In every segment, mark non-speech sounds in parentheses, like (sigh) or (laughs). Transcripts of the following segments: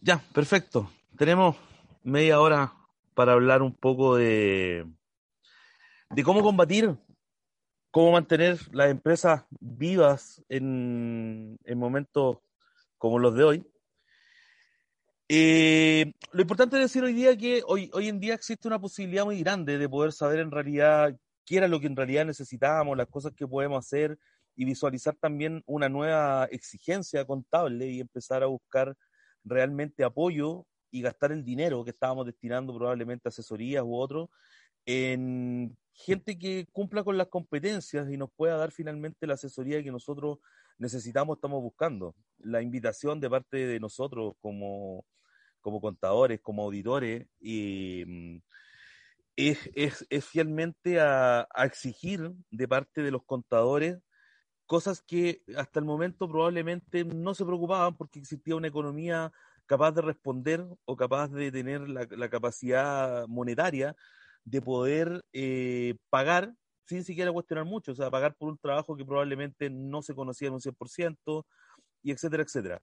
Ya, perfecto. Tenemos media hora para hablar un poco de, de cómo combatir cómo mantener las empresas vivas en, momentos como los de hoy. Eh, lo importante es decir hoy día que hoy, hoy en día existe una posibilidad muy grande de poder saber en realidad qué era lo que en realidad necesitábamos, las cosas que podemos hacer y visualizar también una nueva exigencia contable y empezar a buscar realmente apoyo y gastar el dinero que estábamos destinando probablemente a asesorías u otro en gente que cumpla con las competencias y nos pueda dar finalmente la asesoría que nosotros necesitamos, estamos buscando. La invitación de parte de nosotros como, como contadores, como auditores, mm, es, es, fielmente a, a, exigir de parte de los contadores cosas que hasta el momento probablemente no se preocupaban porque existía una economía capaz de responder o capaz de tener la, capacidad monetaria de poder eh, pagar sin siquiera cuestionar mucho, o sea, pagar por un trabajo que probablemente no se conocía en un 100%, y etcétera, etcétera.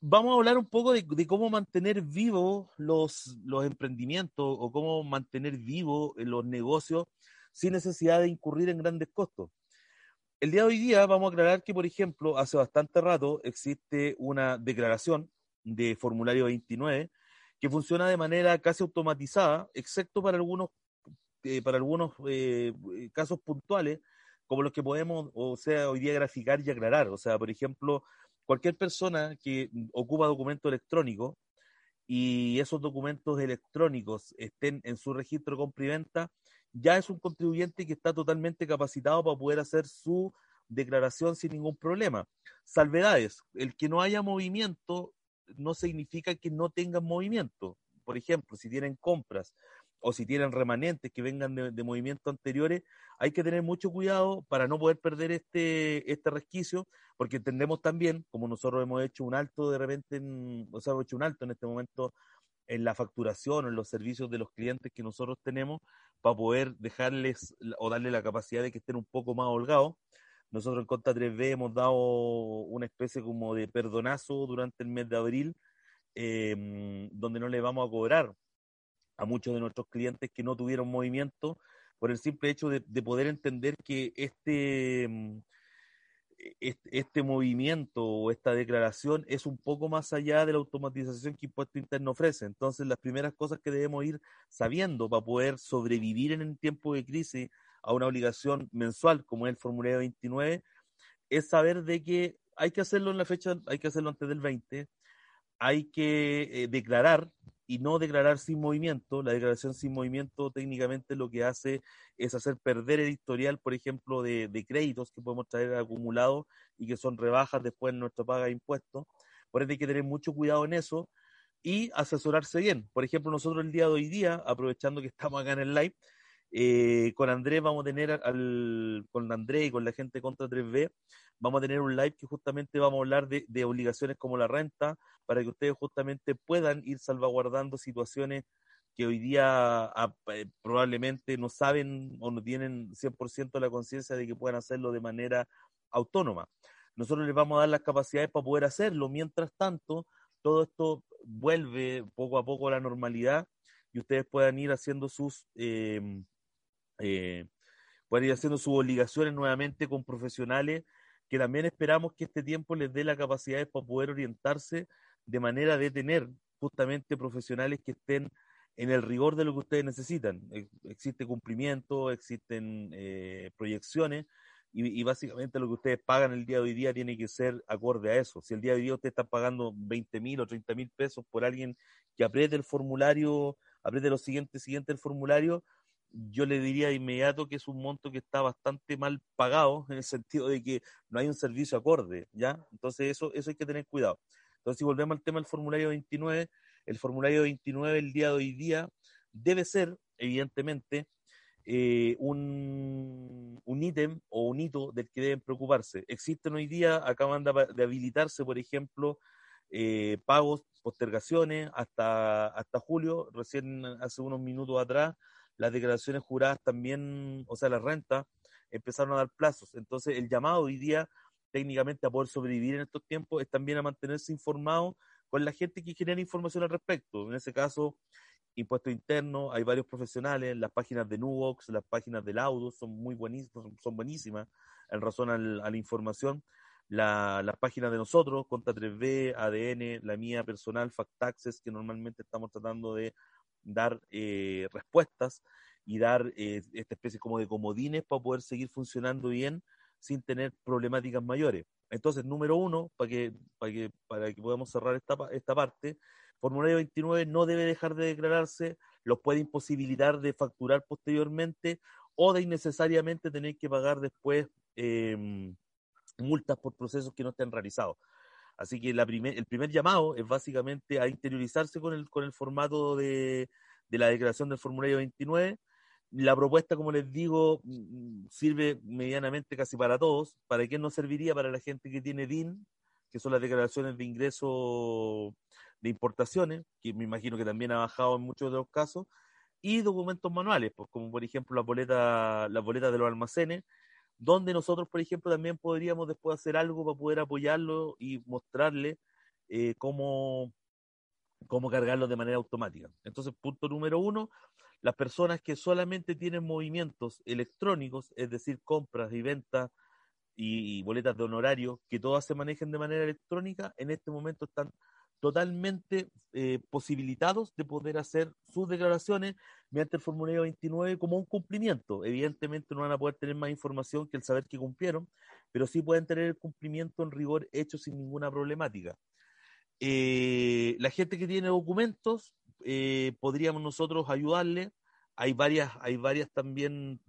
Vamos a hablar un poco de, cómo mantener vivos los, los emprendimientos o cómo mantener vivos los negocios sin necesidad de incurrir en grandes costos. El día de hoy día vamos a aclarar que, por ejemplo, hace bastante rato existe una declaración de formulario 29 que funciona de manera casi automatizada, excepto para algunos, eh, para algunos eh, casos puntuales, como los que podemos, o sea, hoy día graficar y aclarar. O sea, por ejemplo, cualquier persona que ocupa documento electrónico y esos documentos electrónicos estén en su registro de compra y venta, ya es un contribuyente que está totalmente capacitado para poder hacer su declaración sin ningún problema. Salvedades, el que no haya movimiento no significa que no tengan movimiento. Por ejemplo, si tienen compras o si tienen remanentes que vengan de, movimientos anteriores, hay que tener mucho cuidado para no poder perder este, este resquicio, porque entendemos también, como nosotros hemos hecho un alto de repente, en, o sea, hemos hecho un alto en este momento en la facturación, en los servicios de los clientes que nosotros tenemos, para poder dejarles o darle la capacidad de que estén un poco más holgados. Nosotros en Conta 3B hemos dado una especie como de perdonazo durante el mes de abril, em, donde no le vamos a cobrar a muchos de nuestros clientes que no tuvieron movimiento por el simple hecho de, poder entender que este, este, este, movimiento o esta declaración es un poco más allá de la automatización que Impuesto Interno ofrece. Entonces, las primeras cosas que debemos ir sabiendo para poder sobrevivir en el tiempo de crisis a una obligación mensual como es el formulario 29, es saber de que hay que hacerlo en la fecha, hay que hacerlo antes del 20, hay que eh, declarar y no declarar sin movimiento. La declaración sin movimiento técnicamente lo que hace es hacer perder el historial, por ejemplo, de, de créditos que podemos traer acumulados y que son rebajas después en nuestra paga de impuestos. Por eso hay que tener mucho cuidado en eso y asesorarse bien. Por ejemplo, nosotros el día de hoy día, aprovechando que estamos acá en el live, eh, con Andrés vamos a tener al, con Andrés y con la gente contra 3B, vamos a tener un live que justamente vamos a hablar de, obligaciones como la renta, para que ustedes justamente puedan ir salvaguardando situaciones que hoy día ah, eh, probablemente no saben o no tienen 100% la conciencia de que puedan hacerlo de manera autónoma. Nosotros les vamos a dar las capacidades para poder hacerlo. Mientras tanto, todo esto vuelve poco a poco a la normalidad y ustedes puedan ir haciendo sus eh, eh, ir haciendo sus obligaciones nuevamente con profesionales que también esperamos que este tiempo les dé la capacidad para poder orientarse de manera de tener justamente profesionales que estén en el rigor de lo que ustedes necesitan. Existe cumplimiento, existen eh, proyecciones y, básicamente lo que ustedes pagan el día de hoy día tiene que ser acorde a eso. Si el día de hoy día usted está pagando 20 mil o 30 mil pesos por alguien que apriete el formulario, apriete lo siguiente, siguiente el formulario, yo le diría de inmediato que es un monto que está bastante mal pagado en el sentido de que no hay un servicio acorde, ¿ya? Entonces eso, eso hay que tener cuidado. Entonces, si volvemos al tema del formulario 29, el formulario 29 el día de hoy día debe ser, evidentemente, eh, un, un ítem o un hito del que deben preocuparse. Existen hoy día, acaban de, habilitarse, por ejemplo, eh, pagos, postergaciones hasta, hasta julio, recién hace unos minutos atrás, las declaraciones juradas también, o sea, las rentas, empezaron a dar plazos. Entonces, el llamado hoy día técnicamente a poder sobrevivir en estos tiempos es también a mantenerse informado con la gente que genera información al respecto. En ese caso, impuesto interno, hay varios profesionales, las páginas de Nuvox, las páginas del Audo son muy buenísimas, son buenísimas en razón a la información. La, las páginas de nosotros, Conta 3B, ADN, la mía personal, Factaxes, que normalmente estamos tratando de dar eh, respuestas y dar eh, esta especie como de comodines para poder seguir funcionando bien sin tener problemáticas mayores. Entonces, número uno, para que, para que, para que podamos cerrar esta, esta parte, formulario 29 no debe dejar de declararse, los puede imposibilitar de facturar posteriormente o de innecesariamente tener que pagar después em, multas por procesos que no estén realizados. Así que la el primer llamado es básicamente a interiorizarse con el, con el formato de, de la declaración del formulario 29 la propuesta, como les digo, mm, sirve medianamente casi para todos. ¿Para qué no serviría? Para la gente que tiene DIN, que son las declaraciones de ingreso de importaciones, que me imagino que también ha bajado en muchos de los casos, y documentos manuales, pues, como por ejemplo las boletas, las boletas de los almacenes, donde nosotros, por ejemplo, también podríamos después hacer algo para poder apoyarlo y mostrarle eh, cómo, cómo cargarlo de manera automática. Entonces, punto número uno, las personas que solamente tienen movimientos electrónicos, es decir, compras y ventas y, boletas de honorario, que todas se manejen de manera electrónica, en este momento están totalmente eh, posibilitados de poder hacer sus declaraciones mediante el formulario 29 como un cumplimiento. Evidentemente no van a poder tener más información que el saber que cumplieron, pero sí pueden tener el cumplimiento en rigor hecho sin ninguna problemática. Eh, la gente que tiene documentos eh, podríamos nosotros ayudarle. Hay varias, hay varias también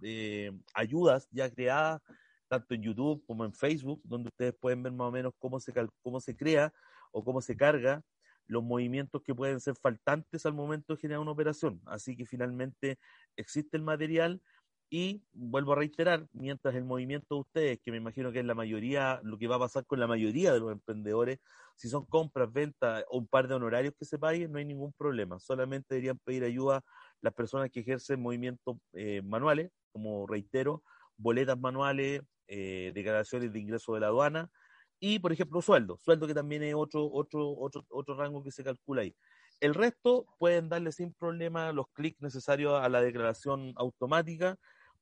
ayudas ya creadas, tanto en YouTube como en Facebook, donde ustedes pueden ver más o menos cómo se, cómo se crea o cómo se carga los movimientos que pueden ser faltantes al momento de generar una operación. Así que finalmente existe el material y vuelvo a reiterar, mientras el movimiento de ustedes, que me imagino que es la mayoría, lo que va a pasar con la mayoría de los emprendedores, si son compras, ventas o un par de honorarios que se paguen, no hay ningún problema. Solamente deberían pedir ayuda las personas que ejercen movimientos eh, manuales, como reitero, boletas manuales, eh, declaraciones de ingreso de la aduana y, por ejemplo, sueldo. Sueldo que también es otro, otro, otro, otro rango que se calcula ahí. El resto pueden darle sin problema los clics necesarios a la declaración automática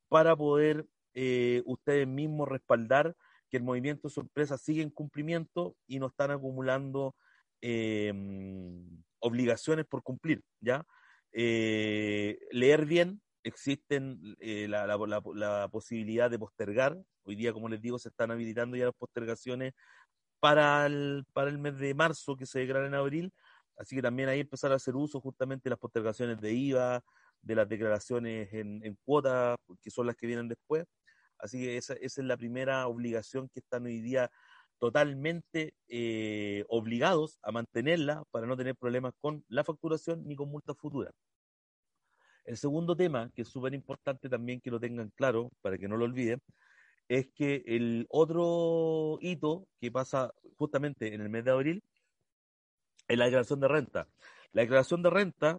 para poder eh, ustedes mismos respaldar que el movimiento empresa sigue en cumplimiento y no están acumulando em, obligaciones por cumplir, ¿ya? Eh, leer bien, existen eh, la, posibilidad de postergar. Hoy día, como les digo, se están habilitando ya las postergaciones para el, para el mes de marzo, que se declara en abril. Así que también ahí empezar a hacer uso justamente de las postergaciones de IVA, de las declaraciones en, en cuotas, que son las que vienen después. Así que esa, es la primera obligación que están hoy día totalmente eh, obligados a mantenerla para no tener problemas con la facturación ni con multas futuras. El segundo tema, que es súper importante también que lo tengan claro, para que no lo olviden, es que el otro hito que pasa justamente en el mes de abril es la declaración de renta. La declaración de renta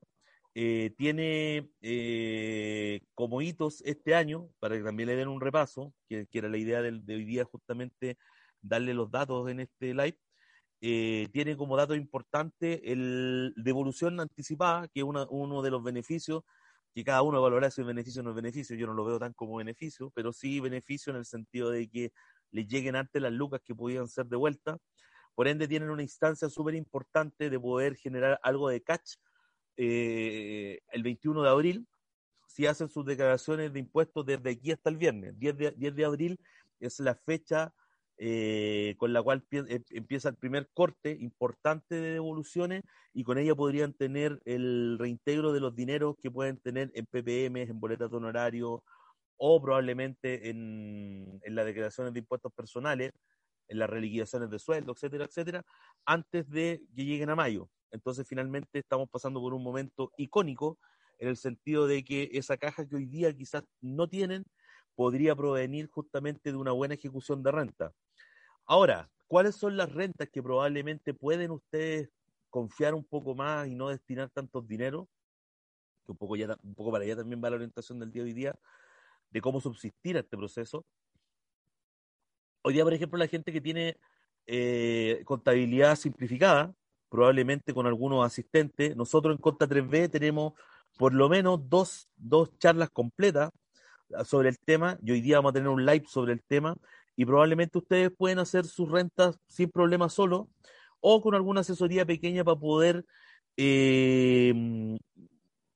eh, tiene eh, como hitos este año, para que también le den un repaso, que, era la idea de, hoy día justamente darle los datos en este live, eh, tiene como dato importante el devolución anticipada, que es uno de los beneficios, que cada uno valora si es beneficio o no es beneficio, yo no lo veo tan como beneficio, pero sí beneficio en el sentido de que le lleguen antes las lucas que podían ser de vuelta, por ende tienen una instancia súper importante de poder generar algo de catch eh, el 21 de abril, si hacen sus declaraciones de impuestos desde aquí hasta el viernes. 10 de, 10 de abril es la fecha eh, con la cual eh, empieza el primer corte importante de devoluciones y con ella podrían tener el reintegro de los dineros que pueden tener en PPM, en boletas de honorario o probablemente en, en las declaraciones de impuestos personales en las reliquidaciones de sueldo, etcétera, etcétera, antes de que lleguen a mayo. Entonces, finalmente estamos pasando por un momento icónico en el sentido de que esa caja que hoy día quizás no tienen podría provenir justamente de una buena ejecución de renta. Ahora, ¿cuáles son las rentas que probablemente pueden ustedes confiar un poco más y no destinar tantos dinero? Que un poco, ya, un poco para allá también va la orientación del día de hoy día, de cómo subsistir a este proceso. Hoy día, por ejemplo, la gente que tiene eh, contabilidad simplificada, probablemente con algunos asistentes, nosotros en Conta 3B tenemos por lo menos dos, dos charlas completas ah, sobre el tema y hoy día vamos a tener un live sobre el tema y probablemente ustedes pueden hacer sus rentas sin problema solo o con alguna asesoría pequeña para poder eh,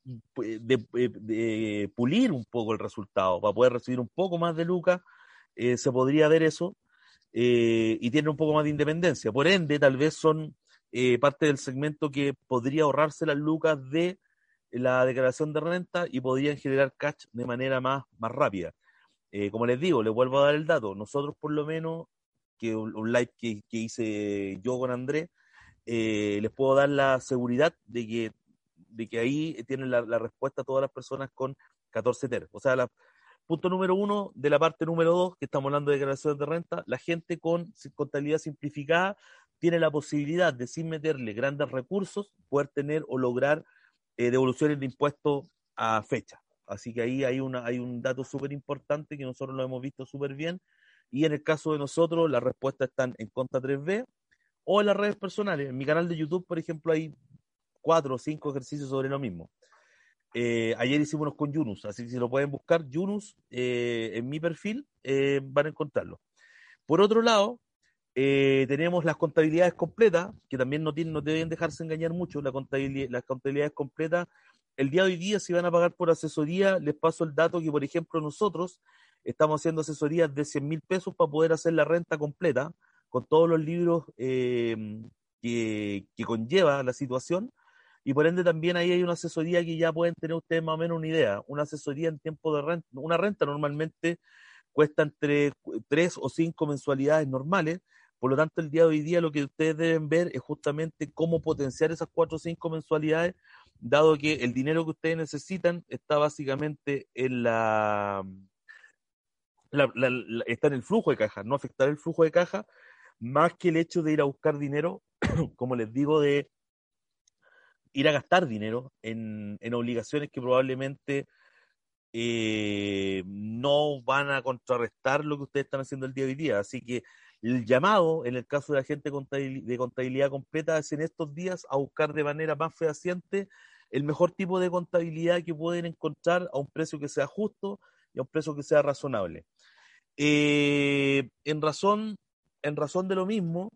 de, pulir un poco el resultado, para poder recibir un poco más de lucas, eh, se podría ver eso eh, y tiene un poco más de independencia. Por ende, tal vez son parte del segmento que podría ahorrarse las lucas de la declaración de renta y podrían generar cash de manera más, más rápida. Eh, como les digo, les vuelvo a dar el dato. Nosotros, por lo menos, que un, live que, hice yo con Andrés, eh, les puedo dar la seguridad de que, de que ahí tienen la, respuesta todas las personas con 14 TER. O sea, el punto número uno de la parte número dos, que estamos hablando de declaración de renta, la gente con contabilidad simplificada tiene la posibilidad de, sin meterle grandes recursos, poder tener o lograr eh, devoluciones de impuestos a fecha. Así que ahí hay, un dato súper importante que nosotros lo hemos visto súper bien. Y en el caso de nosotros, las respuestas están en Conta 3B o en las redes personales. En mi canal de YouTube, por ejemplo, hay cuatro o cinco ejercicios sobre lo mismo. Eh, ayer hicimos unos con Yunus, así que si lo pueden buscar, Yunus, eh, en mi perfil, van a encontrarlo. Por otro lado, eh, tenemos las contabilidades completas, que también no deben dejarse engañar mucho. La contabilidad, las contabilidades completas, el día de hoy día, si van a pagar por asesoría, les paso el dato que, por ejemplo, nosotros estamos haciendo asesorías de 100 mil pesos para poder hacer la renta completa, con todos los libros eh, que, que conlleva la situación. Y por ende también ahí hay una asesoría que ya pueden tener ustedes más o menos una idea. Una asesoría en tiempo de renta, una renta normalmente cuesta entre tres o cinco mensualidades normales por lo tanto, el día de hoy día lo que ustedes deben ver es justamente cómo potenciar esas cuatro o cinco mensualidades, dado que el dinero que ustedes necesitan está básicamente en la, está en el flujo de caja, no afectar el flujo de caja, más que el hecho de ir a buscar dinero, (clears throat) como les digo, de ir a gastar dinero en, obligaciones que probablemente eh, no van a contrarrestar lo que ustedes están haciendo el día de día. Así que el llamado, en el caso de la gente de contabilidad completa, es en estos días a buscar de manera más fehaciente el mejor tipo de contabilidad que pueden encontrar a un precio que sea justo y a un precio que sea razonable. Eh, en, razón, en razón de lo mismo,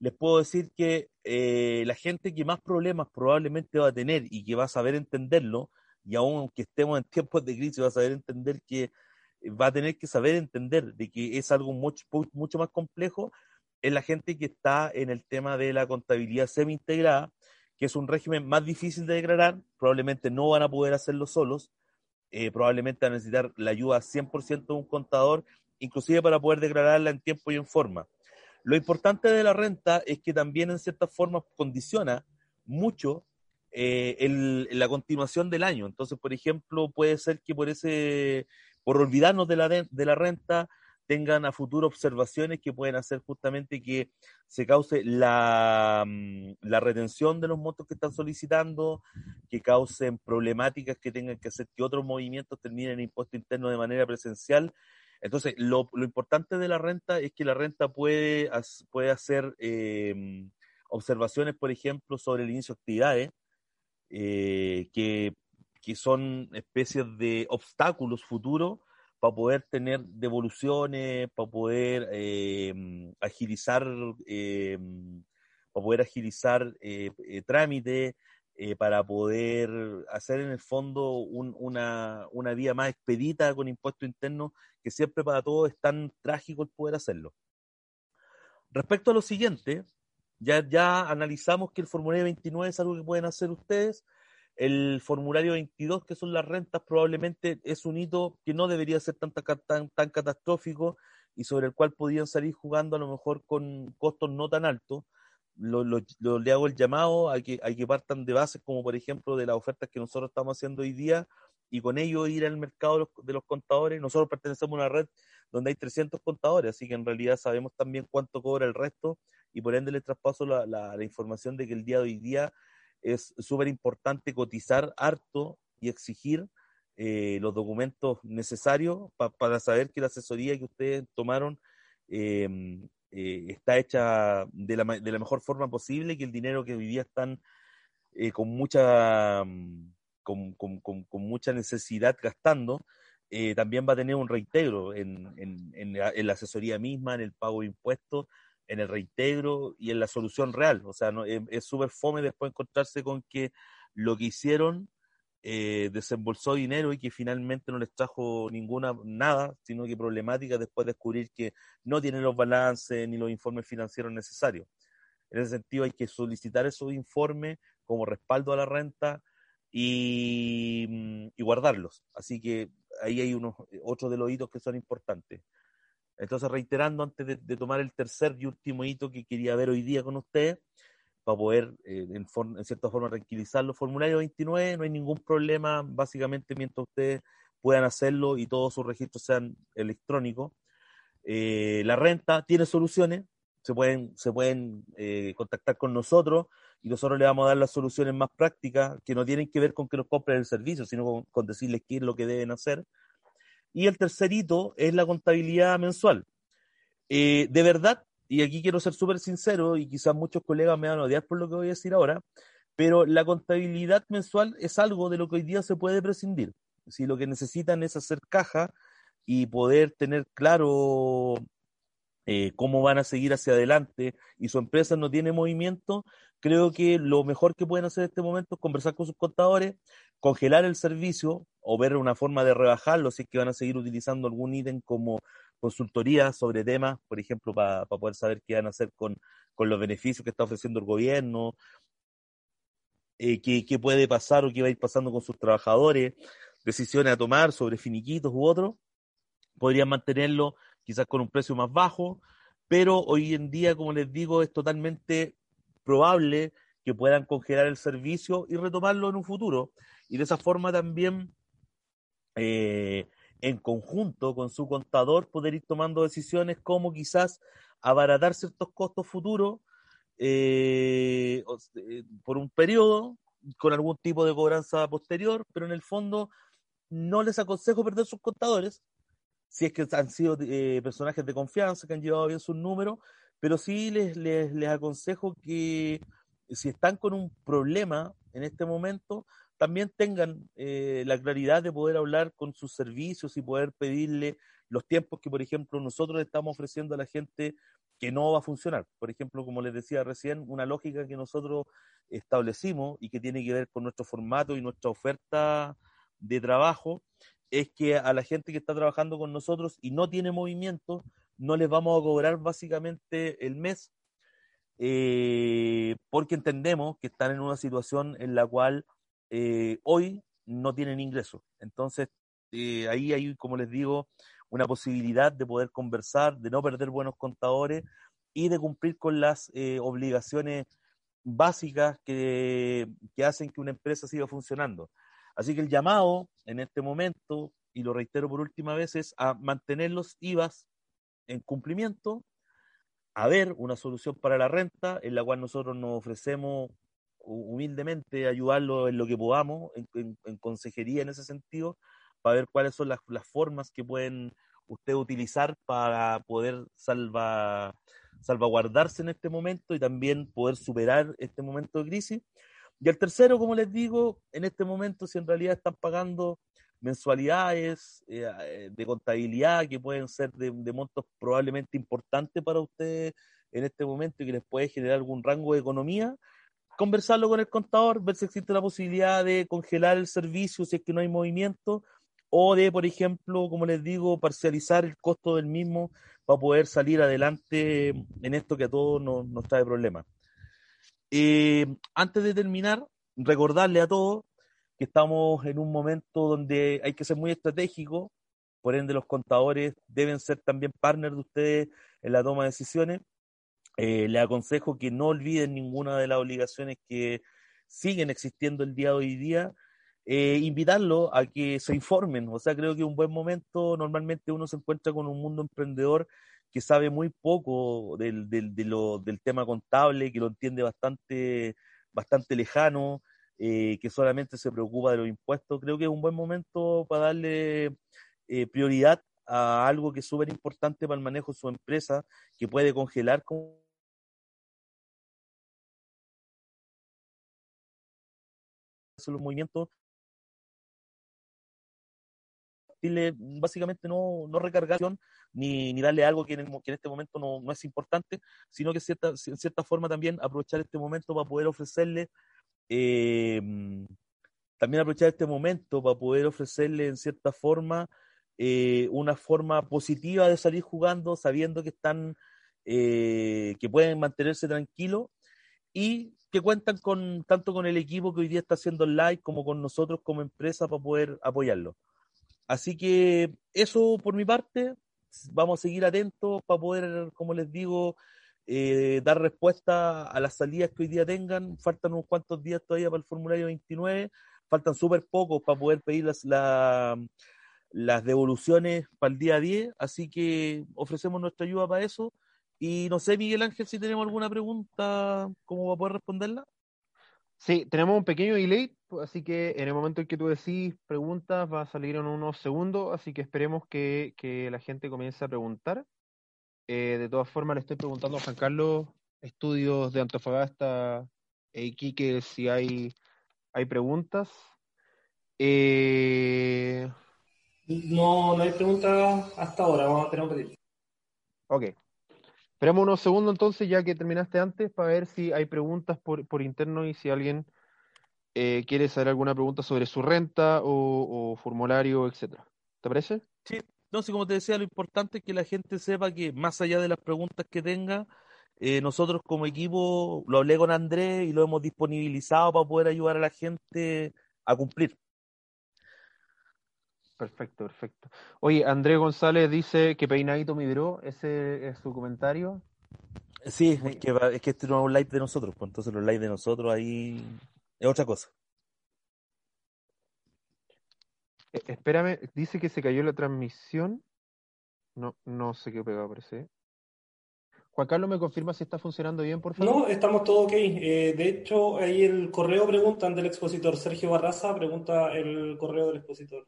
les puedo decir que eh, la gente que más problemas probablemente va a tener y que va a saber entenderlo, y aunque estemos en tiempos de crisis, va a saber entender que va a tener que saber entender de que es algo mucho, mucho más complejo en la gente que está en el tema de la contabilidad semi-integrada, que es un régimen más difícil de declarar, probablemente no van a poder hacerlo solos, eh, probablemente van a necesitar la ayuda 100% de un contador, inclusive para poder declararla en tiempo y en forma. Lo importante de la renta es que también en cierta forma condiciona mucho eh, la continuación del año. Entonces, por ejemplo, puede ser que por ese por olvidarnos de la, de la renta, tengan a futuro observaciones que pueden hacer justamente que se cause la, mm, la, retención de los montos que están solicitando, que causen problemáticas que tengan que hacer que otros movimientos terminen en impuesto interno de manera presencial. Entonces, lo, importante de la renta es que la renta puede, puede hacer eh, observaciones, por ejemplo, sobre el inicio de actividades, eh, que que son especies de obstáculos futuros para poder tener devoluciones, para poder eh, agilizar, eh, para poder agilizar eh, trámites, para poder hacer en el fondo una, una vía más expedita con impuesto interno, que siempre para todos es tan trágico el poder hacerlo. Respecto a lo siguiente, ya, ya analizamos que el formulario 29 es algo que pueden hacer ustedes, el formulario 22, que son las rentas, probablemente es un hito que no debería ser tan, tan, tan catastrófico, y sobre el cual podían salir jugando a lo mejor con costos no tan altos. Lo, le hago el llamado a que, a que partan de bases como por ejemplo de las ofertas que nosotros estamos haciendo hoy día y con ello ir al mercado de los, contadores. Nosotros pertenecemos a una red donde hay 300 contadores, así que en realidad sabemos también cuánto cobra el resto y por ende les traspaso la, la, información de que el día de hoy día es súper importante cotizar harto y exigir eh, los documentos necesarios para saber que la asesoría que ustedes tomaron em, eh, está hecha de la, de la, mejor forma posible, que el dinero que día están eh, con mucha con, con, con, mucha necesidad gastando, eh, también va a tener un reintegro en, en, en, la, asesoría misma, en el pago de impuestos, en el reintegro y en la solución real. O sea, no, es súper fome después encontrarse con que lo que hicieron eh, desembolsó dinero y que finalmente no les trajo ninguna nada, sino que problemática después de descubrir que no tienen los balances ni los informes financieros necesarios. En ese sentido hay que solicitar esos informes como respaldo a la renta, Mm, y, guardarlos. Así que ahí hay unos otros de los hitos que son importantes. Entonces, reiterando, antes de, tomar el tercer y último hito que quería ver hoy día con ustedes, para poder, eh, en, cierta forma, tranquilizarlo, formulario 29, no hay ningún problema, básicamente, mientras ustedes puedan hacerlo y todos sus registros sean electrónicos. Eh, la renta tiene soluciones, se pueden, se pueden eh, contactar con nosotros y nosotros le vamos a dar las soluciones más prácticas que no tienen que ver con que nos compren el servicio, sino con, decirles qué es lo que deben hacer. Y el tercer hito es la contabilidad mensual. Eh, de verdad, y aquí quiero ser súper sincero, y quizás muchos colegas me van a odiar por lo que voy a decir ahora, pero la contabilidad mensual es algo de lo que hoy día se puede prescindir. Si lo que necesitan es hacer caja y poder tener claro eh, cómo van a seguir hacia adelante y su empresa no tiene movimiento, creo que lo mejor que pueden hacer en este momento es conversar con sus contadores, congelar el servicio o ver una forma de rebajarlo si es que van a seguir utilizando algún ítem como consultoría sobre temas, por ejemplo, para poder saber qué van a hacer con, los beneficios que está ofreciendo el gobierno, eh, qué, qué, puede pasar o qué va a ir pasando con sus trabajadores, decisiones a tomar sobre finiquitos u otros, podrían mantenerlo quizás con un precio más bajo, pero hoy en día, como les digo, es totalmente probable que puedan congelar el servicio y retomarlo en un futuro. Y de esa forma también, eh, en conjunto con su contador, poder ir tomando decisiones como quizás abaratar ciertos costos futuros eh, eh, por un periodo, con algún tipo de cobranza posterior, pero en el fondo no les aconsejo perder sus contadores, si es que han sido personajes de confianza, que han llevado bien sus números, pero sí les, les, les aconsejo que si están con un problema en este momento, también tengan eh, la claridad de poder hablar con sus servicios y poder pedirle los tiempos que, por ejemplo, nosotros estamos ofreciendo a la gente que no va a funcionar. Por ejemplo, como les decía recién, una lógica que nosotros establecimos y que tiene que ver con nuestro formato y nuestra oferta de trabajo es que a la gente que está trabajando con nosotros y no tiene movimiento, no les vamos a cobrar básicamente el mes eh, porque entendemos que están en una situación en la cual eh, hoy no tienen ingresos. Entonces, eh, ahí hay, como les digo, una posibilidad de poder conversar, de no perder buenos contadores y de cumplir con las obligaciones básicas que, que hacen que una empresa siga funcionando. Así que el llamado en este momento, y lo reitero por última vez, es a mantener los IVAs en cumplimiento, a ver una solución para la renta, en la cual nosotros nos ofrecemos humildemente ayudarlo en lo que podamos, en, consejería en ese sentido, para ver cuáles son las, formas que pueden usted utilizar para poder salva, salvaguardarse en este momento y también poder superar este momento de crisis. Y el tercero, como les digo, en este momento, si en realidad están pagando mensualidades eh, eh, de contabilidad que pueden ser de, montos probablemente importantes para ustedes en este momento y que les puede generar algún rango de economía, conversarlo con el contador, ver si existe la posibilidad de congelar el servicio si es que no hay movimiento o de, por ejemplo, como les digo, parcializar el costo del mismo para poder salir adelante en esto que a todos nos, nos trae problemas. Eh, antes de terminar, recordarle a todos que estamos en un momento donde hay que ser muy estratégico por ende los contadores deben ser también partners de ustedes en la toma de decisiones. Eh, le aconsejo que no olviden ninguna de las obligaciones que siguen existiendo el día de hoy día. Eh, invitarlo a que se informen, o sea, creo que un buen momento, normalmente uno se encuentra con un mundo emprendedor que sabe muy poco del, del, del tema contable, que lo entiende bastante, bastante lejano, eh, que solamente se preocupa de los impuestos. Creo que es un buen momento para darle eh, prioridad a algo que es súper importante para el manejo de su empresa, que puede congelar con los movimientos básicamente no, no recargación ni, ni darle algo que en, que en este momento no, no, es importante, sino que cierta, en cierta forma también aprovechar este momento para poder ofrecerle eh, también aprovechar este momento para poder ofrecerle en cierta forma eh, una forma positiva de salir jugando, sabiendo que están, eh, que pueden mantenerse tranquilos y que cuentan con tanto con el equipo que hoy día está haciendo live como con nosotros como empresa para poder apoyarlo. Así que eso por mi parte, vamos a seguir atentos para poder, como les digo, eh, dar respuesta a las salidas que hoy día tengan. Faltan unos cuantos días todavía para el formulario 29, faltan súper pocos para poder pedir las, las devoluciones para el día 10, así que ofrecemos nuestra ayuda para eso. Y no sé, Miguel Ángel, si tenemos alguna pregunta, ¿cómo va a poder responderla? Sí, tenemos un pequeño delay, así que en el momento en que tú decís preguntas va a salir en unos segundos, así que esperemos que, la gente comience a preguntar. Eh, de todas formas, le estoy preguntando a Juan Carlos, estudios de Antofagasta e Iquique, si hay, hay preguntas. Eh... No, no hay preguntas hasta ahora, vamos a tener un pedir. Ok. Esperamos unos segundos entonces, ya que terminaste antes, para ver si hay preguntas por, por interno y si alguien eh, quiere saber alguna pregunta sobre su renta o, formulario, etcétera. ¿Te parece? Sí, no, sí, como te decía, lo importante es que la gente sepa que más allá de las preguntas que tenga, eh, nosotros como equipo lo hablé con Andrés y lo hemos disponibilizado para poder ayudar a la gente a cumplir. Perfecto, perfecto. Oye, Andrés González dice que peinadito mi bro, ese es su comentario. Sí, es que, es que este no es un live de nosotros, pues entonces los live de nosotros ahí es otra cosa. Eh, espérame, dice que se cayó la transmisión. No, no sé qué pegado parece. Juan Carlos, ¿me confirma si está funcionando bien, por favor? No, estamos todo ok. Eh, de hecho, ahí el correo preguntan del expositor. Sergio Barraza pregunta el correo del expositor.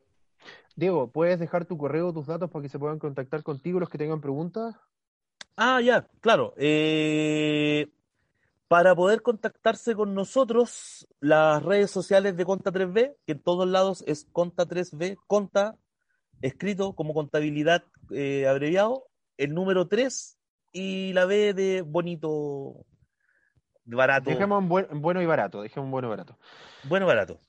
Diego, ¿puedes dejar tu correo, tus datos para que se puedan contactar contigo los que tengan preguntas? Ah, ya, claro. Eh, para poder contactarse con nosotros, las redes sociales de Conta 3B, que en todos lados es Conta 3B, Conta, escrito como contabilidad eh, abreviado, el número 3 y la B de bonito, barato. Dejemos en bueno y barato, dejemos bueno y barato. Bueno y barato.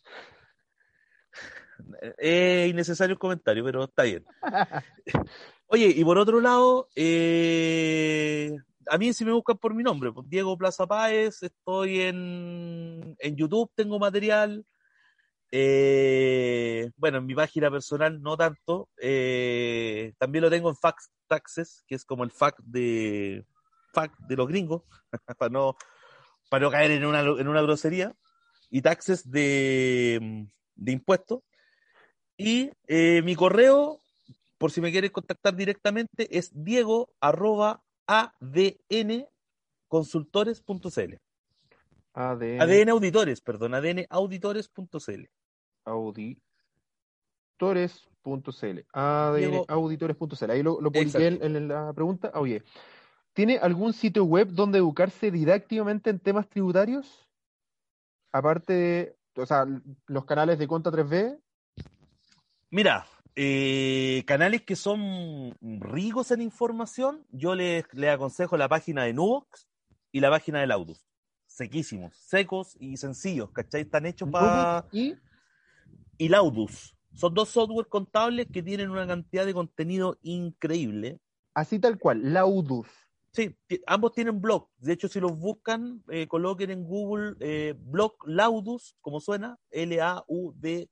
(laughs) Es innecesario el comentario, pero está bien. (laughs) Oye, y por otro lado, eh, a mí si me buscan por mi nombre, pues, Diego Plaza Páez, estoy en, en YouTube, tengo material. Eh, bueno, en mi página personal no tanto. Eh, también lo tengo en Fax Taxes, que es como el fact de, fact de los gringos, (laughs) para, no, para no caer en una, en una grosería. Y taxes de, de impuestos. Y eh, mi correo, por si me quieres contactar directamente, es diego arroba adnconsultores.cl. ADN. ADN Auditores, perdón, adnauditores.cl. Auditores.cl. adnauditores.cl. Ahí lo, lo publiqué en, la pregunta. Oye, ¿tiene algún sitio web donde educarse didácticamente en temas tributarios? Aparte de, o sea, los canales de Conta 3B, Mira, eh, canales que son ricos en información, yo les, aconsejo la página de Nubox y la página de Laudus. Sequísimos, secos y sencillos, ¿cachai? Están hechos para... ¿Y? y Laudus. Son dos software contables que tienen una cantidad de contenido increíble. Así tal cual, Laudus. Sí, ambos tienen blog. De hecho, si los buscan, eh, coloquen en Google eh, blog Laudus, como suena, L-A-U-D-U-S,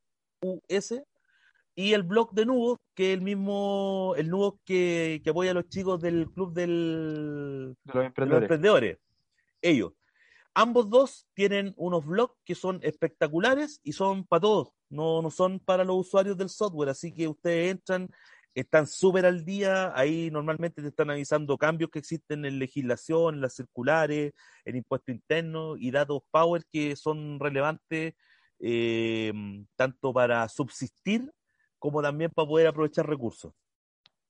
y el blog de Nubo, que es el mismo, el Nubo que, que apoya a los chicos del club del, De los de los emprendedores. emprendedores. Ellos. Ambos dos tienen unos blogs que son espectaculares y son para todos, no, no son para los usuarios del software, así que ustedes entran, están súper al día, ahí normalmente te están avisando cambios que existen en legislación, en las circulares, en impuesto interno y datos power que son relevantes eh, tanto para subsistir como también para poder aprovechar recursos.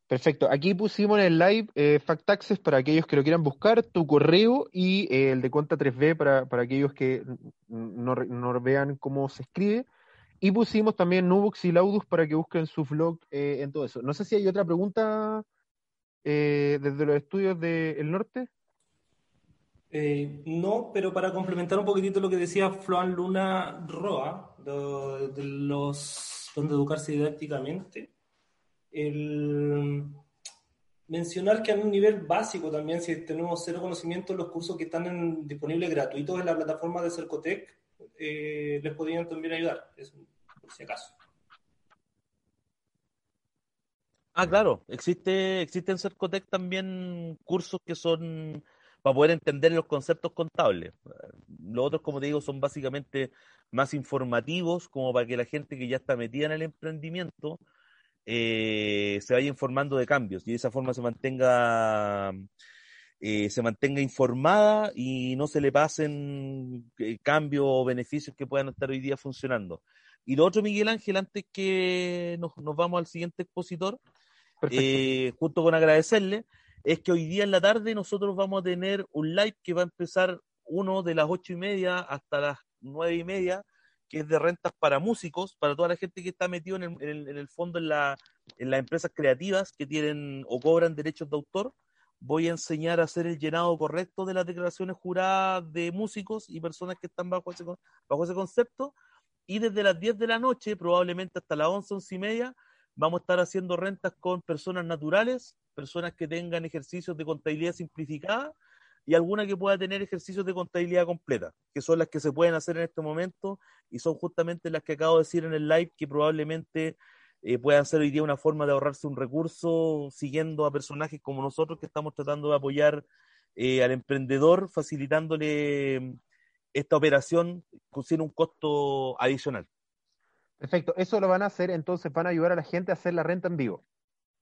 Perfecto. Aquí pusimos en el live eh, Fact Access para aquellos que lo quieran buscar, tu correo y eh, el de cuenta 3B para, para aquellos que no, no vean cómo se escribe. Y pusimos también Nubux y Laudus para que busquen su blog eh, en todo eso. No sé si hay otra pregunta eh, desde los estudios del norte. Eh, no, pero para complementar un poquitito lo que decía Floan Luna Roa, de, de los donde educarse didácticamente, el mencionar que a un nivel básico también, si tenemos cero conocimiento, los cursos que están disponibles gratuitos en la plataforma de Cercotec eh, les podrían también ayudar, eso, por si acaso. Ah, claro, existe, existe en Cercotec también cursos que son para poder entender los conceptos contables. Los otros, como te digo, son básicamente más informativos, como para que la gente que ya está metida en el emprendimiento eh, se vaya informando de cambios y de esa forma se mantenga, eh, se mantenga informada y no se le pasen eh, cambios o beneficios que puedan estar hoy día funcionando. Y lo otro, Miguel Ángel, antes que nos, nos vamos al siguiente expositor, Perfecto. eh, junto con agradecerle, es que hoy día en la tarde nosotros vamos a tener un live que va a empezar uno de las ocho y media hasta las nueve y media, que es de rentas para músicos, para toda la gente que está metido en el, fondo en, la, en las empresas creativas que tienen o cobran derechos de autor. Voy a enseñar a hacer el llenado correcto de las declaraciones juradas de músicos y personas que están bajo ese, bajo ese concepto. Y desde las 10 de la noche, probablemente hasta las 11, 11 y media, vamos a estar haciendo rentas con personas naturales, personas que tengan ejercicios de contabilidad simplificada y alguna que pueda tener ejercicios de contabilidad completa, que son las que se pueden hacer en este momento y son justamente las que acabo de decir en el live que probablemente eh, puedan ser hoy día una forma de ahorrarse un recurso siguiendo a personajes como nosotros que estamos tratando de apoyar eh, al emprendedor, facilitándole esta operación sin un costo adicional. Perfecto. Eso lo van a hacer, entonces van a ayudar a la gente a hacer la renta en vivo.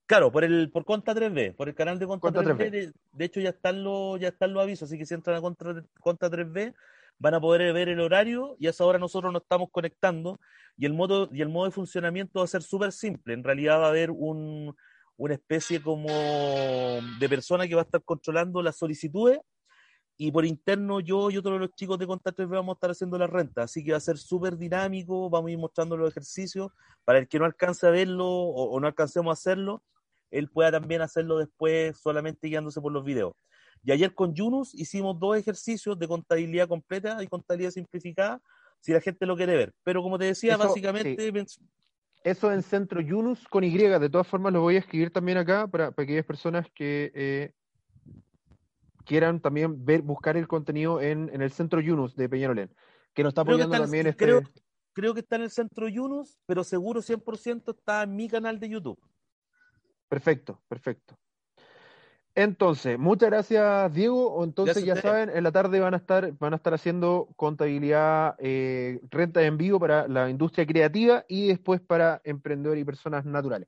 Claro, por el por Conta 3B, por el canal de Conta, Conta 3B, 3B. De, de hecho ya están los ya están los avisos, así que si entran a Conta, Conta 3B van a poder ver el horario y a esa hora nosotros nos estamos conectando y el modo y el modo de funcionamiento va a ser súper simple. En realidad va a haber un, una especie como de persona que va a estar controlando las solicitudes y por interno yo y otro de los chicos de Conta 3B vamos a estar haciendo la renta, así que va a ser súper dinámico, vamos a ir mostrando los ejercicios para el que no alcance a verlo o, o no alcancemos a hacerlo, él pueda también hacerlo después solamente guiándose por los videos. Y ayer con Yunus hicimos dos ejercicios de contabilidad completa y contabilidad simplificada, si la gente lo quiere ver. Pero como te decía, Eso, básicamente, men- Eso en Centro Yunus con Y. De todas formas, lo voy a escribir también acá para, para aquellas personas que eh, quieran también ver, buscar el contenido en, en el Centro Yunus de Peñarolén, que nos está apoyando está también este. creo- creo que está en el centro Yunus, pero seguro 100% está en mi canal de YouTube. Perfecto, perfecto. Entonces, muchas gracias, Diego. Entonces, Gracias ya saben, en la tarde van a estar, van a estar haciendo contabilidad, eh, renta en vivo para la industria creativa y después para emprendedores y personas naturales.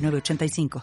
906985.